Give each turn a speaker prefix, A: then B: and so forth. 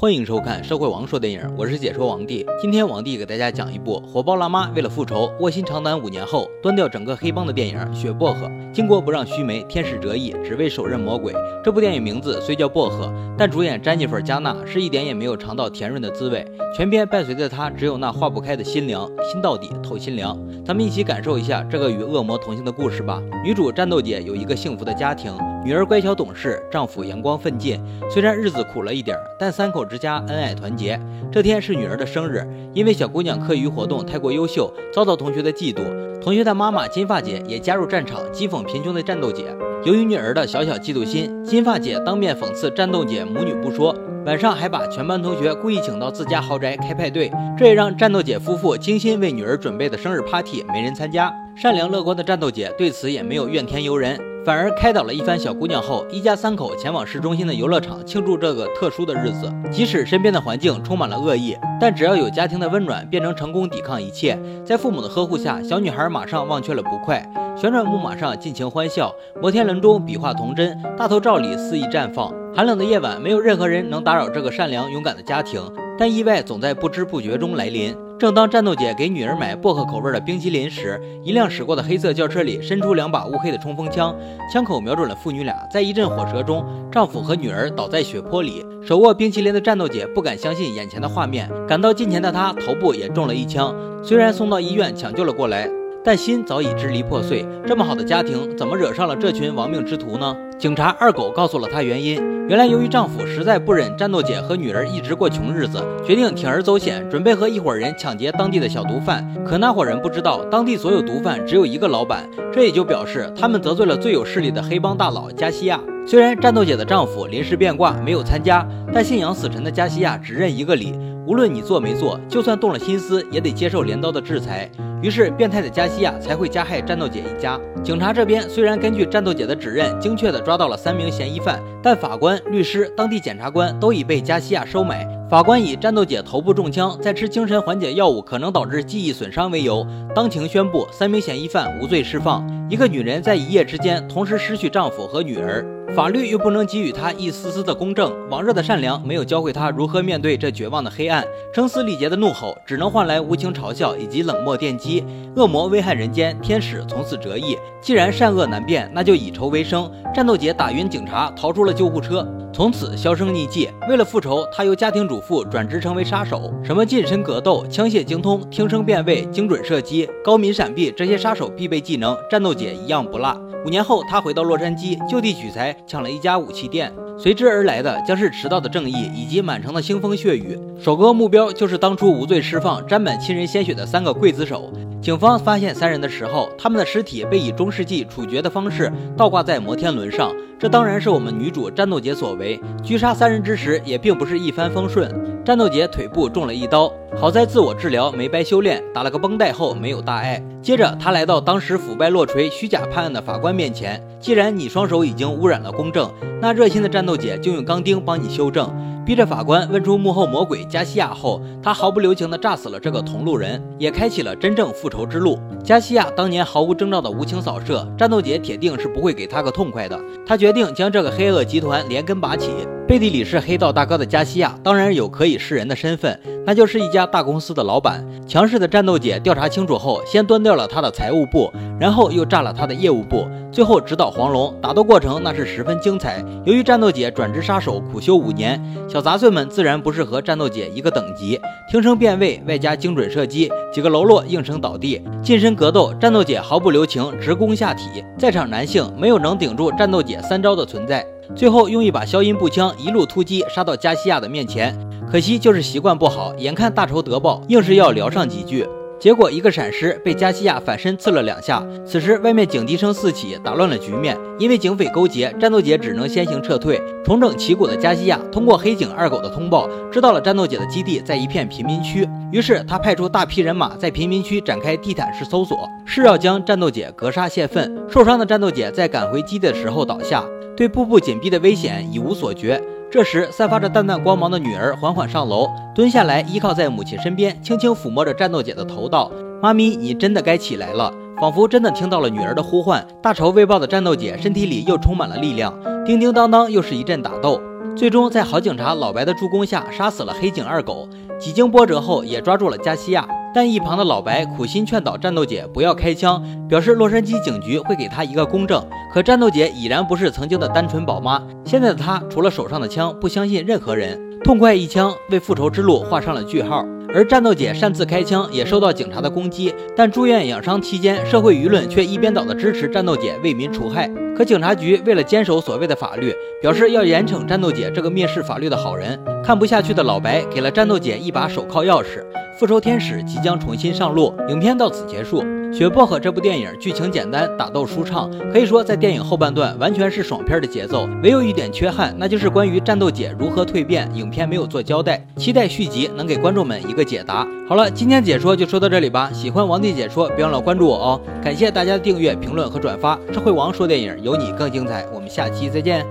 A: 欢迎收看《社会王说电影》，我是解说王帝。今天王帝给大家讲一部火爆辣妈为了复仇卧薪尝胆五年后端掉整个黑帮的电影《血薄荷》。巾帼不让须眉，天使折翼，只为手刃魔鬼。这部电影名字虽叫薄荷，但主演詹妮弗·加纳是一点也没有尝到甜润的滋味。全片伴随着她只有那化不开的心凉，心到底透心凉。咱们一起感受一下这个与恶魔同行的故事吧。女主战斗姐有一个幸福的家庭，女儿乖巧懂事，丈夫阳光奋进。虽然日子苦了一点，但三口之家恩爱团结。这天是女儿的生日，因为小姑娘课余活动太过优秀，遭到同学的嫉妒。同学的妈妈金发姐也加入战场，讥讽贫穷的战斗姐。由于女儿的小小嫉妒心，金发姐当面讽刺战斗姐母女不说，晚上还把全班同学故意请到自家豪宅开派对，这也让战斗姐夫妇精心为女儿准备的生日 party 没人参加。善良乐观的战斗姐对此也没有怨天尤人。反而开导了一番小姑娘后，一家三口前往市中心的游乐场庆祝这个特殊的日子。即使身边的环境充满了恶意，但只要有家庭的温暖，便能成功抵抗一切。在父母的呵护下，小女孩马上忘却了不快，旋转木马上尽情欢笑，摩天轮中比划童真，大头照里肆意绽放。寒冷的夜晚，没有任何人能打扰这个善良勇敢的家庭，但意外总在不知不觉中来临。正当战斗姐给女儿买薄荷口味的冰淇淋时，一辆驶过的黑色轿车里伸出两把乌黑的冲锋枪，枪口瞄准了父女俩。在一阵火舌中，丈夫和女儿倒在血泊里。手握冰淇淋的战斗姐不敢相信眼前的画面，赶到近前的她头部也中了一枪，虽然送到医院抢救了过来。但心早已支离破碎，这么好的家庭，怎么惹上了这群亡命之徒呢？警察二狗告诉了她原因，原来由于丈夫实在不忍战斗姐和女儿一直过穷日子，决定铤而走险，准备和一伙人抢劫当地的小毒贩。可那伙人不知道，当地所有毒贩只有一个老板，这也就表示他们得罪了最有势力的黑帮大佬加西亚。虽然战斗姐的丈夫临时变卦没有参加，但信仰死神的加西亚只认一个理。无论你做没做，就算动了心思，也得接受镰刀的制裁。于是，变态的加西亚才会加害战斗姐一家。警察这边虽然根据战斗姐的指认，精确地抓到了三名嫌疑犯，但法官、律师、当地检察官都已被加西亚收买。法官以战斗姐头部中枪，在吃精神缓解药物可能导致记忆损伤为由，当庭宣布三名嫌疑犯无罪释放。一个女人在一夜之间同时失去丈夫和女儿。法律又不能给予他一丝丝的公正，往日的善良没有教会他如何面对这绝望的黑暗，声嘶力竭的怒吼只能换来无情嘲笑以及冷漠电击。恶魔危害人间，天使从此折翼。既然善恶难辨，那就以仇为生。战斗姐打晕警察，逃出了救护车，从此销声匿迹。为了复仇，她由家庭主妇转职成为杀手，什么近身格斗、枪械精通、听声辨位、精准射击、高敏闪避，这些杀手必备技能，战斗姐一样不落。五年后，她回到洛杉矶，就地取材。抢了一家武器店，随之而来的将是迟到的正义以及满城的腥风血雨。首个目标就是当初无罪释放、沾满亲人鲜血的三个刽子手。警方发现三人的时候，他们的尸体被以中世纪处决的方式倒挂在摩天轮上。这当然是我们女主战斗姐所为。狙杀三人之时，也并不是一帆风顺。战斗姐腿部中了一刀，好在自我治疗，没白修炼，打了个绷带后没有大碍。接着，他来到当时腐败落锤、虚假判案的法官面前。既然你双手已经污染了公正，那热心的战斗姐就用钢钉帮你修正。逼着法官问出幕后魔鬼加西亚后，他毫不留情地炸死了这个同路人，也开启了真正复仇之路。加西亚当年毫无征兆的无情扫射，战斗姐铁定是不会给他个痛快的。他决定将这个黑恶集团连根拔起。背地里是黑道大哥的加西亚，当然有可以示人的身份，那就是一家大公司的老板。强势的战斗姐调查清楚后，先端掉了他的财务部，然后又炸了他的业务部，最后直捣黄龙。打斗过程那是十分精彩。由于战斗姐转职杀手，苦修五年，小杂碎们自然不是和战斗姐一个等级。听声辨位，外加精准射击，几个喽啰应声倒地。近身格斗，战斗姐毫不留情，直攻下体。在场男性没有能顶住战斗姐三招的存在。最后用一把消音步枪一路突击，杀到加西亚的面前。可惜就是习惯不好，眼看大仇得报，硬是要聊上几句。结果一个闪失，被加西亚反身刺了两下。此时外面警笛声四起，打乱了局面。因为警匪勾结，战斗姐只能先行撤退。重整旗鼓的加西亚通过黑警二狗的通报，知道了战斗姐的基地在一片贫民区。于是他派出大批人马在贫民区展开地毯式搜索，是要将战斗姐格杀泄愤。受伤的战斗姐在赶回基地的时候倒下。对步步紧逼的危险已无所觉。这时，散发着淡淡光芒的女儿缓缓上楼，蹲下来，依靠在母亲身边，轻轻抚摸着战斗姐的头，道：“妈咪，你真的该起来了。”仿佛真的听到了女儿的呼唤。大仇未报的战斗姐身体里又充满了力量，叮叮当当，又是一阵打斗。最终在好警察老白的助攻下杀死了黑警二狗。几经波折后，也抓住了加西亚。但一旁的老白苦心劝导战斗姐不要开枪，表示洛杉矶警局会给他一个公正。可战斗姐已然不是曾经的单纯宝妈，现在的她除了手上的枪，不相信任何人。痛快一枪为复仇之路画上了句号。而战斗姐擅自开枪也受到警察的攻击，但住院养伤期间，社会舆论却一边倒的支持战斗姐为民除害。可警察局为了坚守所谓的法律，表示要严惩战斗姐这个蔑视法律的好人。看不下去的老白给了战斗姐一把手铐钥匙。复仇天使即将重新上路，影片到此结束。雪薄荷这部电影剧情简单，打斗舒畅，可以说在电影后半段完全是爽片的节奏。唯有一点缺憾，那就是关于战斗姐如何蜕变，影片没有做交代。期待续集能给观众们一个解答。好了，今天解说就说到这里吧。喜欢王帝解说，别忘了关注我哦。感谢大家的订阅、评论和转发。社会王说电影，有你更精彩。我们下期再见。